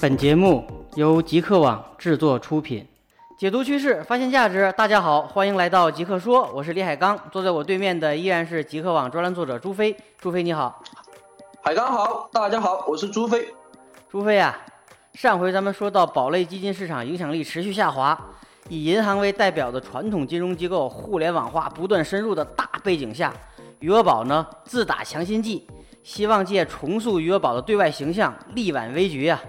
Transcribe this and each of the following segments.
本节目由极客网制作出品，解读趋势，发现价值。大家好，欢迎来到极客说，我是李海刚，坐在我对面的依然是极客网专栏作者朱飞。朱飞你好，海刚好，大家好，我是朱飞。朱飞啊，上回咱们说到宝类基金市场影响力持续下滑，以银行为代表的传统金融机构互联网化不断深入的大背景下，余额宝呢自打强心剂，希望借重塑余额宝的对外形象，力挽危局啊。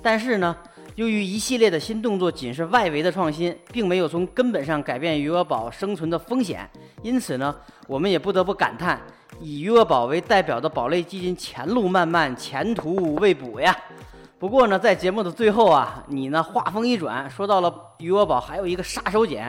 但是呢，由于一系列的新动作仅是外围的创新，并没有从根本上改变余额宝生存的风险，因此呢，我们也不得不感叹，以余额宝为代表的宝类基金前路漫漫，前途未卜呀。不过呢，在节目的最后啊，你呢话锋一转，说到了余额宝还有一个杀手锏，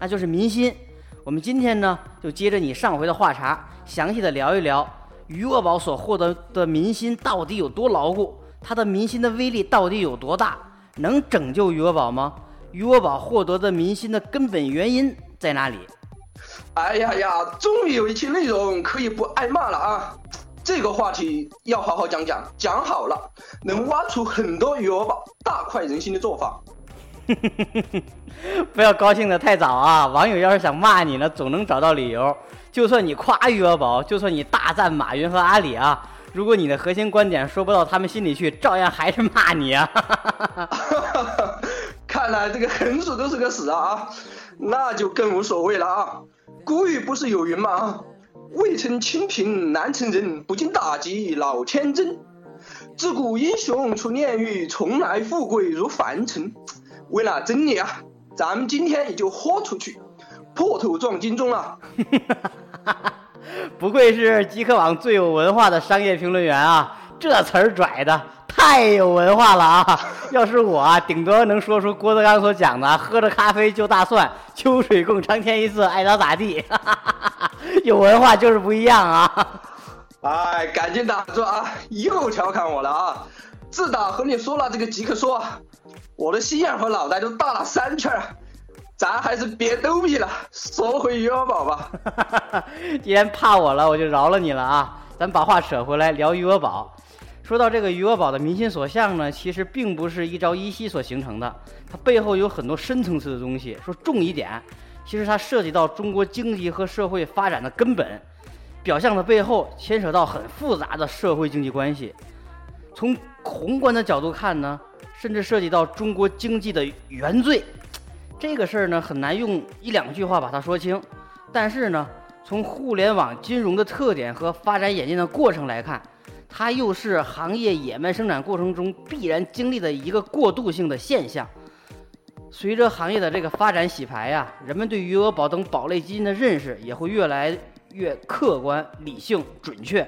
那就是民心。我们今天呢，就接着你上回的话茬，详细的聊一聊余额宝所获得的民心到底有多牢固。它的民心的威力到底有多大？能拯救余额宝吗？余额宝获得的民心的根本原因在哪里？哎呀呀，终于有一期内容可以不挨骂了啊！这个话题要好好讲讲，讲好了能挖出很多余额宝大快人心的做法。不要高兴的太早啊！网友要是想骂你呢，总能找到理由。就算你夸余额宝，就算你大赞马云和阿里啊。如果你的核心观点说不到他们心里去，照样还是骂你啊！看来这个横竖都是个死啊，那就更无所谓了啊。古语不是有云吗？啊，未曾清贫难成人，不经打击老天真。自古英雄出炼狱，从来富贵如凡尘。为了真理啊，咱们今天也就豁出去，破头撞金钟了。不愧是极客网最有文化的商业评论员啊！这词儿拽的太有文化了啊！要是我，顶多能说出郭德纲所讲的“喝着咖啡就大蒜，秋水共长天一色，爱咋咋地”。有文化就是不一样啊！哎，赶紧打住啊！又调侃我了啊！自打和你说了这个极客说，我的心眼和脑袋都大了三圈。咱还是别逗逼了，说回余额宝吧。既然怕我了，我就饶了你了啊！咱把话扯回来聊余额宝。说到这个余额宝的民心所向呢，其实并不是一朝一夕所形成的，它背后有很多深层次的东西。说重一点，其实它涉及到中国经济和社会发展的根本。表象的背后牵扯到很复杂的社会经济关系。从宏观的角度看呢，甚至涉及到中国经济的原罪。这个事儿呢很难用一两句话把它说清，但是呢，从互联网金融的特点和发展演进的过程来看，它又是行业野蛮生长过程中必然经历的一个过渡性的现象。随着行业的这个发展洗牌呀，人们对余额宝等宝类基金的认识也会越来越客观、理性、准确，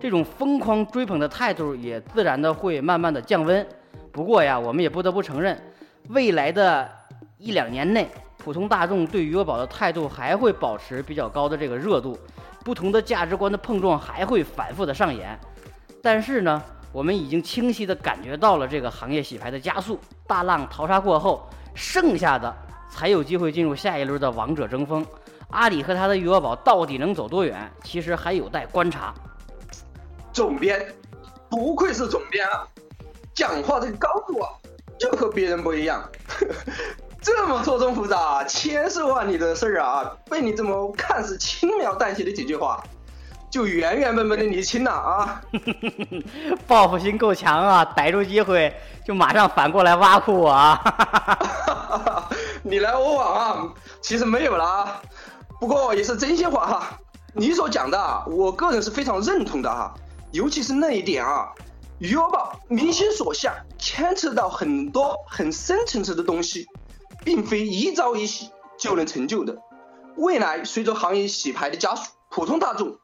这种疯狂追捧的态度也自然的会慢慢的降温。不过呀，我们也不得不承认，未来的。一两年内，普通大众对余额宝的态度还会保持比较高的这个热度，不同的价值观的碰撞还会反复的上演。但是呢，我们已经清晰的感觉到了这个行业洗牌的加速，大浪淘沙过后，剩下的才有机会进入下一轮的王者争锋。阿里和他的余额宝到底能走多远，其实还有待观察。总编，不愧是总编啊，讲话这个高度啊，就和别人不一样。这么错综复杂、千丝万缕的事儿啊，被你这么看似轻描淡写的几句话，就原原本本的理清了啊！报复心够强啊，逮住机会就马上反过来挖苦我啊！你来我往啊，其实没有了啊，不过也是真心话哈。你所讲的，我个人是非常认同的哈，尤其是那一点啊，余额宝民心所向，牵扯到很多很深层次的东西。并非一朝一夕就能成就的。未来随着行业洗牌的加速，普通大众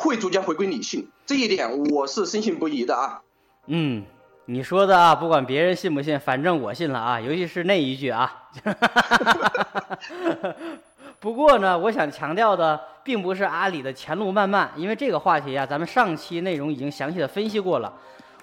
会逐渐回归理性，这一点我是深信不疑的啊。嗯，你说的啊，不管别人信不信，反正我信了啊。尤其是那一句啊。不过呢，我想强调的并不是阿里的前路漫漫，因为这个话题啊，咱们上期内容已经详细的分析过了。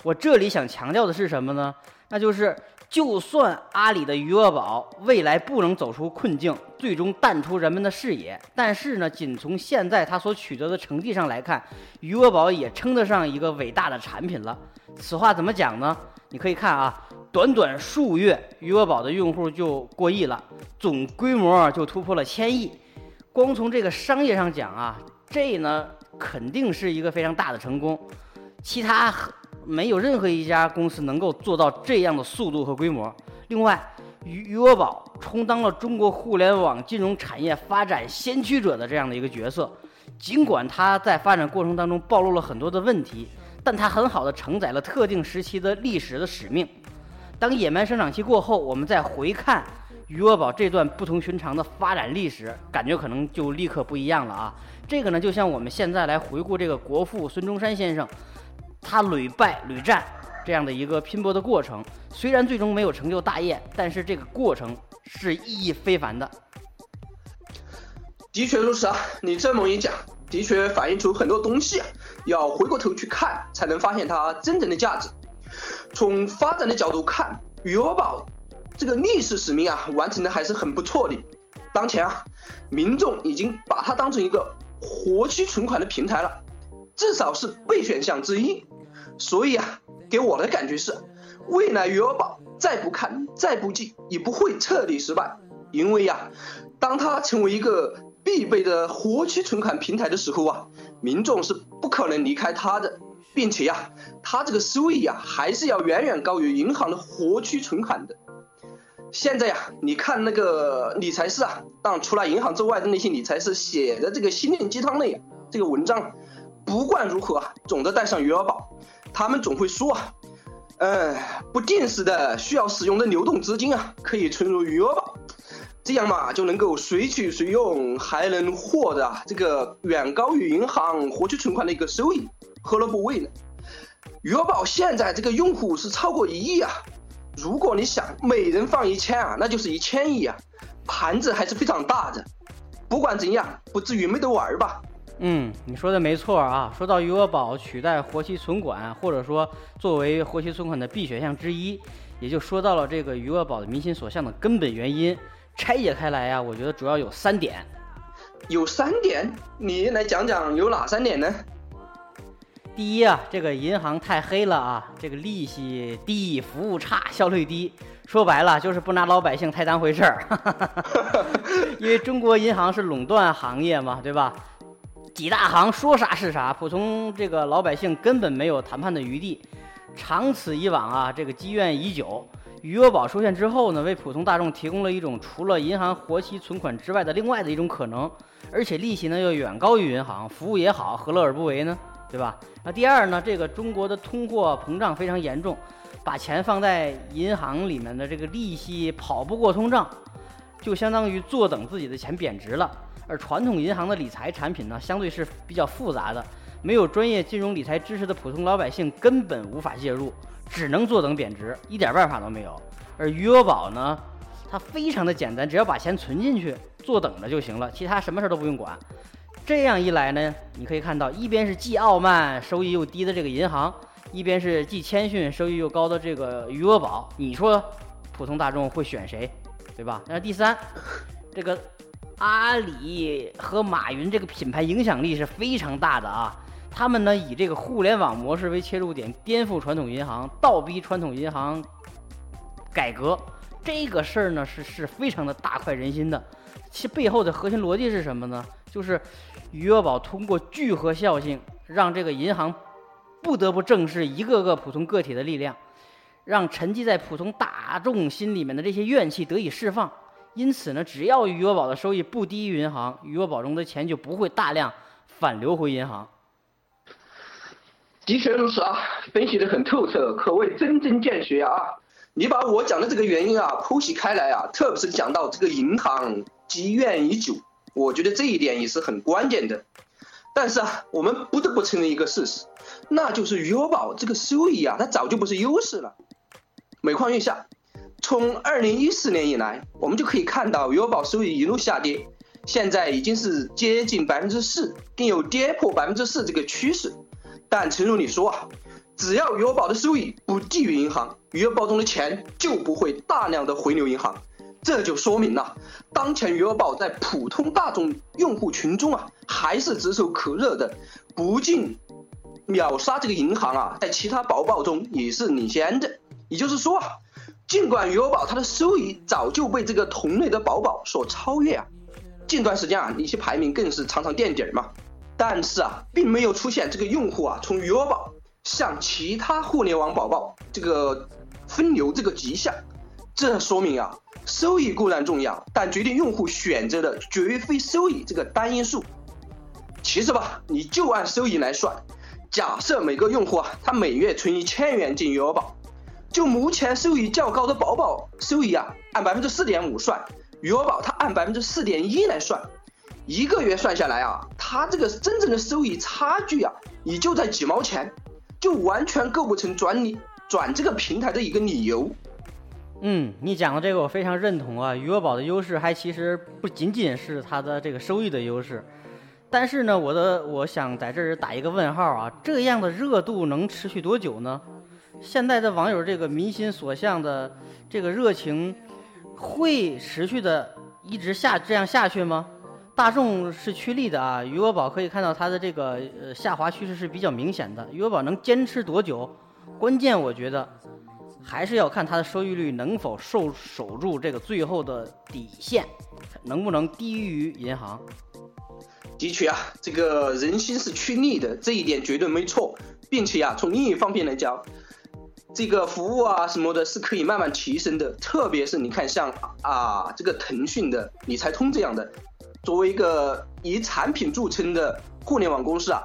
我这里想强调的是什么呢？那就是就算阿里的余额宝未来不能走出困境，最终淡出人们的视野，但是呢，仅从现在它所取得的成绩上来看，余额宝也称得上一个伟大的产品了。此话怎么讲呢？你可以看啊，短短数月，余额宝的用户就过亿了，总规模就突破了千亿。光从这个商业上讲啊，这呢肯定是一个非常大的成功。其他没有任何一家公司能够做到这样的速度和规模。另外，余余额宝充当了中国互联网金融产业发展先驱者的这样的一个角色。尽管它在发展过程当中暴露了很多的问题，但它很好的承载了特定时期的历史的使命。当野蛮生长期过后，我们再回看余额宝这段不同寻常的发展历史，感觉可能就立刻不一样了啊！这个呢，就像我们现在来回顾这个国父孙中山先生。他屡败屡战，这样的一个拼搏的过程，虽然最终没有成就大业，但是这个过程是意义非凡的。的确如此啊，你这么一讲，的确反映出很多东西啊，要回过头去看，才能发现它真正的价值。从发展的角度看，余额宝这个历史使命啊，完成的还是很不错的。当前啊，民众已经把它当成一个活期存款的平台了，至少是备选项之一。所以啊，给我的感觉是，未来余额宝再不看、再不记，也不会彻底失败。因为呀，当它成为一个必备的活期存款平台的时候啊，民众是不可能离开它的，并且呀，它这个收益呀，还是要远远高于银行的活期存款的。现在呀，你看那个理财师啊，当除了银行之外的那些理财师写的这个心灵鸡汤类这个文章，不管如何啊，总得带上余额宝。他们总会说啊，呃，不定时的需要使用的流动资金啊，可以存入余额宝，这样嘛就能够随取随用，还能获得啊这个远高于银行活期存款的一个收益，何乐不为呢？余额宝现在这个用户是超过一亿啊，如果你想每人放一千啊，那就是一千亿啊，盘子还是非常大的。不管怎样，不至于没得玩吧。嗯，你说的没错啊。说到余额宝取代活期存款，或者说作为活期存款的必选项之一，也就说到了这个余额宝的民心所向的根本原因。拆解开来呀，我觉得主要有三点。有三点，你来讲讲有哪三点呢？第一啊，这个银行太黑了啊，这个利息低，服务差，效率低，说白了就是不拿老百姓太当回事儿。因为中国银行是垄断行业嘛，对吧？几大行说啥是啥，普通这个老百姓根本没有谈判的余地。长此以往啊，这个积怨已久。余额宝出现之后呢，为普通大众提供了一种除了银行活期存款之外的另外的一种可能，而且利息呢又远高于银行，服务也好，何乐而不为呢？对吧？那第二呢，这个中国的通货膨胀非常严重，把钱放在银行里面的这个利息跑不过通胀，就相当于坐等自己的钱贬值了。而传统银行的理财产品呢，相对是比较复杂的，没有专业金融理财知识的普通老百姓根本无法介入，只能坐等贬值，一点办法都没有。而余额宝呢，它非常的简单，只要把钱存进去，坐等着就行了，其他什么事都不用管。这样一来呢，你可以看到，一边是既傲慢、收益又低的这个银行，一边是既谦逊、收益又高的这个余额宝，你说普通大众会选谁，对吧？那第三，这个。阿里和马云这个品牌影响力是非常大的啊！他们呢以这个互联网模式为切入点，颠覆传统银行，倒逼传统银行改革。这个事儿呢是是非常的大快人心的。其背后的核心逻辑是什么呢？就是余额宝通过聚合效应，让这个银行不得不正视一个个普通个体的力量，让沉积在普通大众心里面的这些怨气得以释放。因此呢，只要余额宝的收益不低于银行，余额宝中的钱就不会大量反流回银行。的确如此啊，分析的很透彻，可谓针针见血啊！你把我讲的这个原因啊剖析开来啊，特别是讲到这个银行积怨已久，我觉得这一点也是很关键的。但是啊，我们不得不承认一个事实，那就是余额宝这个收益啊，它早就不是优势了。每况愈下。从二零一四年以来，我们就可以看到余额宝收益一路下跌，现在已经是接近百分之四，并有跌破百分之四这个趋势。但诚如你说啊，只要余额宝的收益不低于银行，余额宝中的钱就不会大量的回流银行。这就说明了，当前余额宝在普通大众用户群中啊，还是炙手可热的，不仅秒杀这个银行啊，在其他宝宝中也是领先的。也就是说啊，尽管余额宝它的收益早就被这个同类的宝宝所超越啊，近段时间啊，一些排名更是常常垫底儿嘛，但是啊，并没有出现这个用户啊从余额宝向其他互联网宝宝这个分流这个迹象，这说明啊。收益固然重要，但决定用户选择的绝非收益这个单因素。其实吧，你就按收益来算，假设每个用户啊，他每月存一千元进余额宝，就目前收益较高的宝宝收益啊，按百分之四点五算，余额宝它按百分之四点一来算，一个月算下来啊，它这个真正的收益差距啊，也就在几毛钱，就完全构不成转你转这个平台的一个理由。嗯，你讲的这个我非常认同啊。余额宝的优势还其实不仅仅是它的这个收益的优势，但是呢，我的我想在这儿打一个问号啊，这样的热度能持续多久呢？现在的网友这个民心所向的这个热情会持续的一直下这样下去吗？大众是趋利的啊，余额宝可以看到它的这个呃下滑趋势是比较明显的。余额宝能坚持多久？关键我觉得。还是要看它的收益率能否守守住这个最后的底线，能不能低于银行？的确啊，这个人心是趋利的，这一点绝对没错，并且啊，从另一方面来讲，这个服务啊什么的是可以慢慢提升的。特别是你看，像啊这个腾讯的理财通这样的，作为一个以产品著称的互联网公司啊，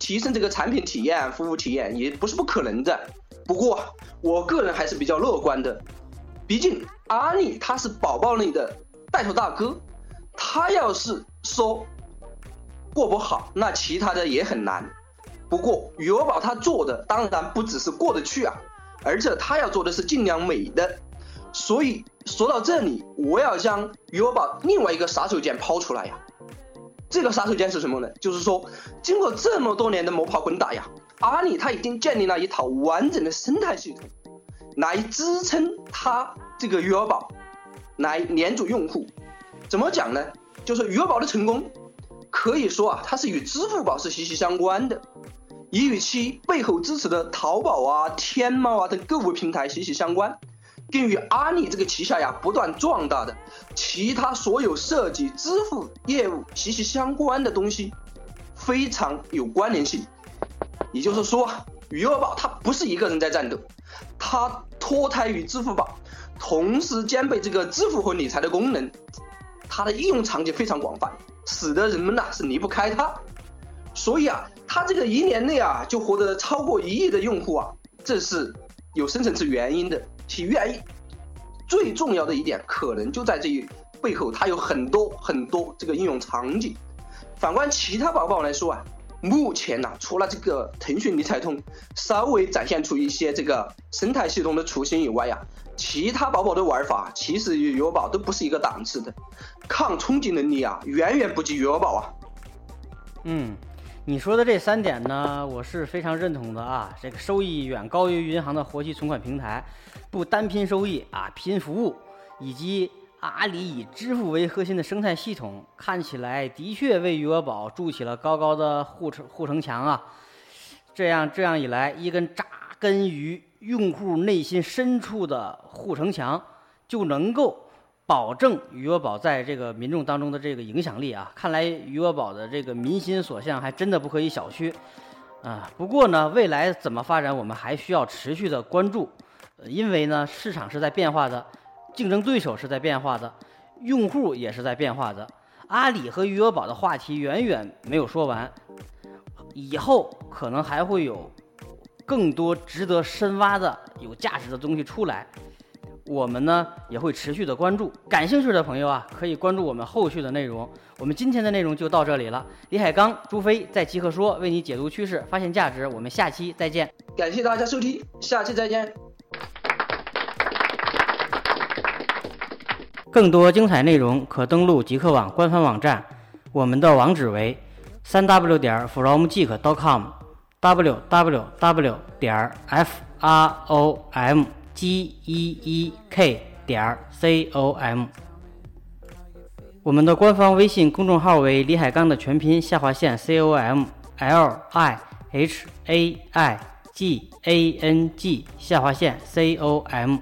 提升这个产品体验、服务体验也不是不可能的。不过，我个人还是比较乐观的，毕竟阿里它是宝宝类的带头大哥，他要是说过不好，那其他的也很难。不过余额宝他做的当然不只是过得去啊，而且他要做的是尽量美的。所以说到这里，我要将余额宝另外一个杀手锏抛出来呀。这个杀手锏是什么呢？就是说，经过这么多年的摸爬滚打呀。阿里它已经建立了一套完整的生态系统，来支撑它这个余额宝，来黏住用户。怎么讲呢？就是余额宝的成功，可以说啊，它是与支付宝是息息相关的，也与其背后支持的淘宝啊、天猫啊等购物平台息息相关，并与阿里这个旗下呀不断壮大的其他所有涉及支付业务息息相关的东西，非常有关联性。也就是说，余额宝它不是一个人在战斗，它脱胎于支付宝，同时兼备这个支付和理财的功能，它的应用场景非常广泛，使得人们呐是离不开它。所以啊，它这个一年内啊就获得了超过一亿的用户啊，这是有深层次原因的。其原因最重要的一点，可能就在这一背后，它有很多很多这个应用场景。反观其他宝宝来说啊。目前呢，除了这个腾讯理财通稍微展现出一些这个生态系统的雏形以外呀，其他宝宝的玩法其实与余额宝都不是一个档次的，抗冲击能力啊远远不及余额宝啊。嗯，你说的这三点呢，我是非常认同的啊。这个收益远高于银行的活期存款平台，不单拼收益啊，拼服务，以及。阿里以支付为核心的生态系统，看起来的确为余额宝筑起了高高的护城护城墙啊！这样这样一来，一根扎根于用户内心深处的护城墙，就能够保证余额宝在这个民众当中的这个影响力啊！看来余额宝的这个民心所向还真的不可以小觑啊！不过呢，未来怎么发展，我们还需要持续的关注，因为呢，市场是在变化的。竞争对手是在变化的，用户也是在变化的。阿里和余额宝的话题远远没有说完，以后可能还会有更多值得深挖的、有价值的东西出来。我们呢也会持续的关注，感兴趣的朋友啊，可以关注我们后续的内容。我们今天的内容就到这里了。李海刚、朱飞在极客说为你解读趋势，发现价值。我们下期再见。感谢大家收听，下期再见。更多精彩内容可登录极客网官方网站，我们的网址为三 w 点 fromgeek.com。w w w 点儿 f r o m G E E K 点 C O M，。我们的官方微信公众号为李海刚的全拼下划线 c o m l i h a i g a n g 下划线 c o m。